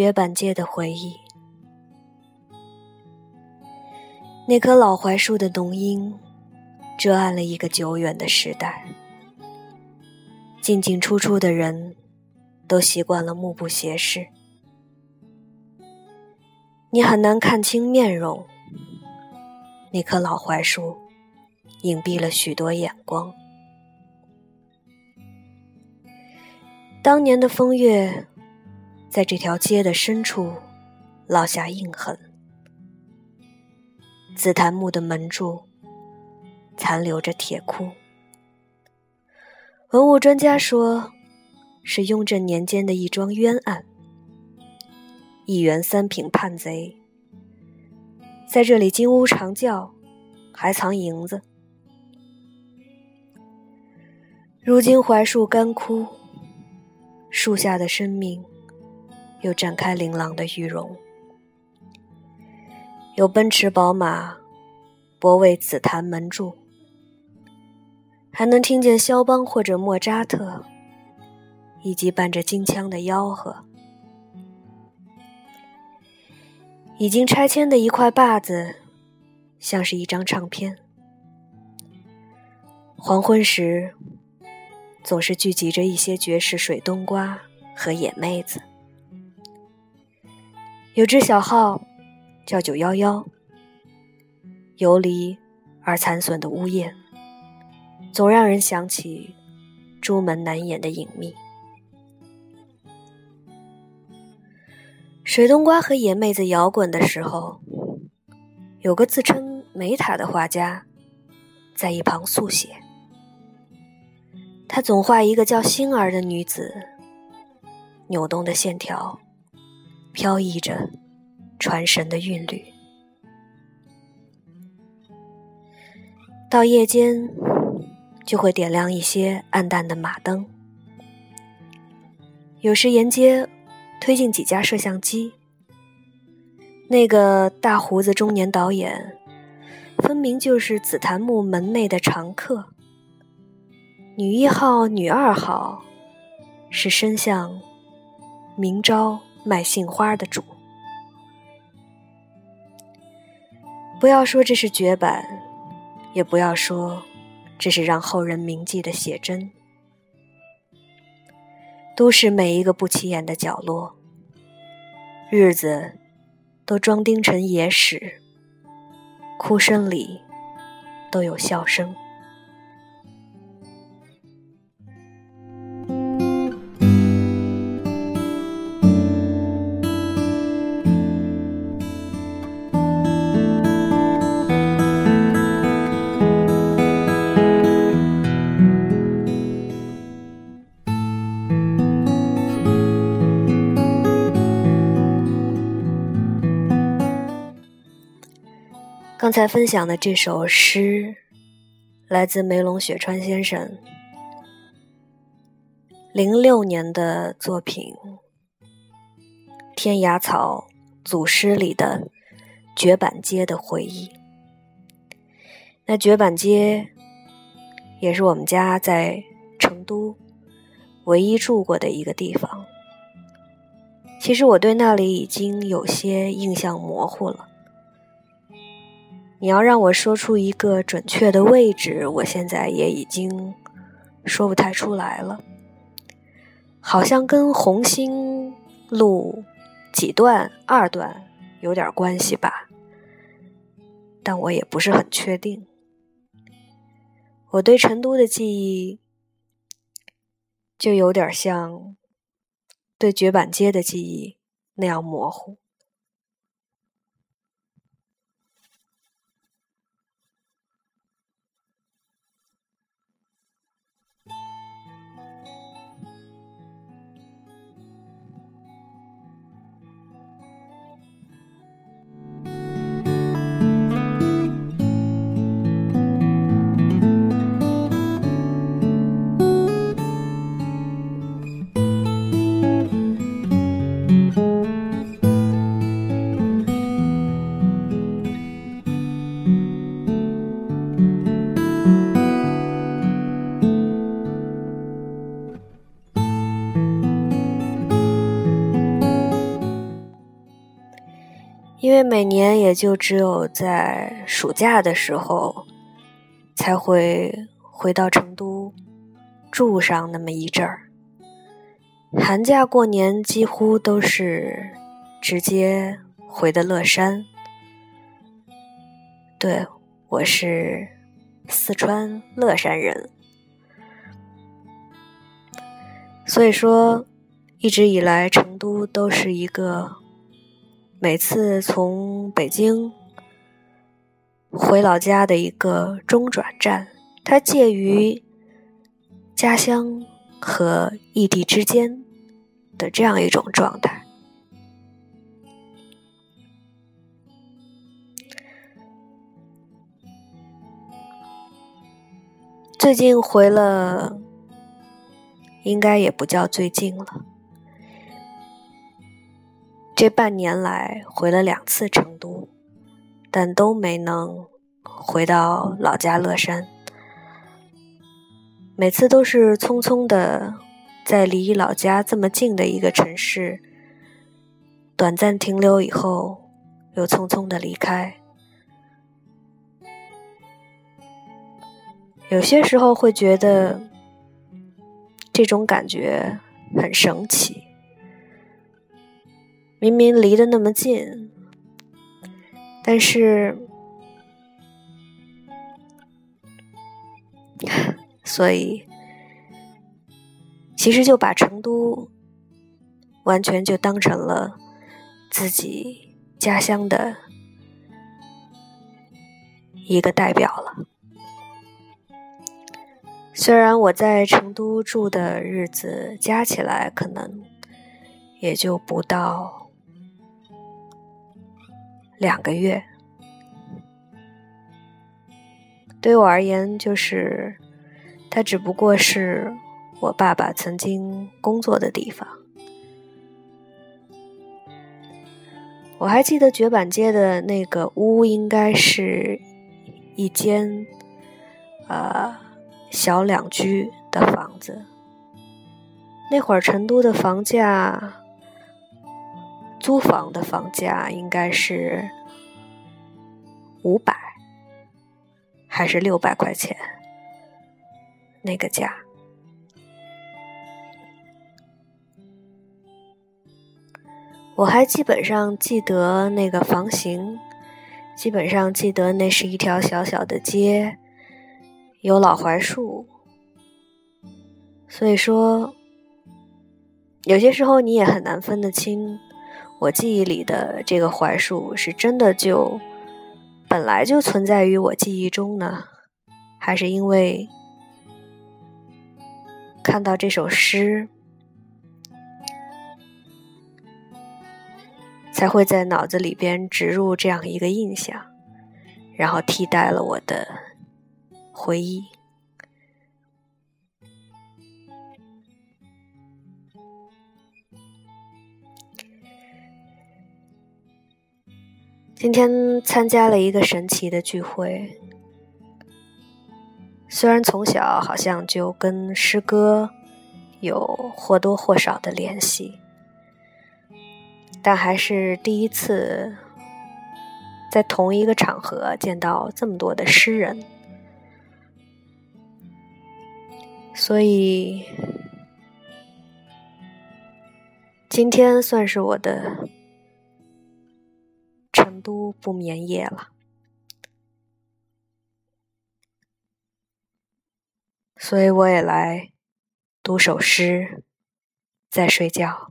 绝版街的回忆。那棵老槐树的浓荫，遮暗了一个久远的时代。进进出出的人，都习惯了目不斜视，你很难看清面容。那棵老槐树，隐蔽了许多眼光。当年的风月，在这条街的深处烙下印痕。紫檀木的门柱残留着铁窟。文物专家说，是雍正年间的一桩冤案。一元三品叛贼在这里金屋藏教，还藏银子。如今槐树干枯，树下的生命又展开琳琅的羽绒。有奔驰、宝马，泊为紫檀门柱。还能听见肖邦或者莫扎特，以及伴着金枪的吆喝。已经拆迁的一块坝子，像是一张唱片。黄昏时，总是聚集着一些绝世水冬瓜和野妹子。有只小号叫九幺幺，游离而残损的屋檐。总让人想起朱门难掩的隐秘。水冬瓜和野妹子摇滚的时候，有个自称梅塔的画家在一旁速写。他总画一个叫星儿的女子，扭动的线条，飘逸着传神的韵律。到夜间。就会点亮一些暗淡的马灯，有时沿街推进几家摄像机。那个大胡子中年导演，分明就是紫檀木门内的常客。女一号、女二号，是伸向明朝卖杏花的主。不要说这是绝版，也不要说。这是让后人铭记的写真。都市每一个不起眼的角落，日子都装订成野史，哭声里都有笑声。刚才分享的这首诗，来自梅龙雪川先生零六年的作品《天涯草》组诗里的绝版街的回忆。那绝版街也是我们家在成都唯一住过的一个地方。其实我对那里已经有些印象模糊了。你要让我说出一个准确的位置，我现在也已经说不太出来了。好像跟红星路几段二段有点关系吧，但我也不是很确定。我对成都的记忆就有点像对绝版街的记忆那样模糊。因为每年也就只有在暑假的时候才会回到成都住上那么一阵儿，寒假过年几乎都是直接回的乐山。对，我是四川乐山人，所以说一直以来成都都是一个每次从北京回老家的一个中转站，它介于家乡和异地之间的这样一种状态。最近回了，应该也不叫最近了。这半年来回了两次成都，但都没能回到老家乐山。每次都是匆匆的，在离老家这么近的一个城市短暂停留以后，又匆匆的离开。有些时候会觉得这种感觉很神奇，明明离得那么近，但是，所以其实就把成都完全就当成了自己家乡的一个代表了。虽然我在成都住的日子加起来可能也就不到两个月，对我而言，就是它只不过是我爸爸曾经工作的地方。我还记得绝版街的那个屋，应该是一间，呃。小两居的房子，那会儿成都的房价，租房的房价应该是五百还是六百块钱那个价。我还基本上记得那个房型，基本上记得那是一条小小的街。有老槐树，所以说，有些时候你也很难分得清，我记忆里的这个槐树是真的就本来就存在于我记忆中呢，还是因为看到这首诗，才会在脑子里边植入这样一个印象，然后替代了我的。回忆。今天参加了一个神奇的聚会，虽然从小好像就跟诗歌有或多或少的联系，但还是第一次在同一个场合见到这么多的诗人。所以，今天算是我的都不眠夜了。所以我也来读首诗，再睡觉。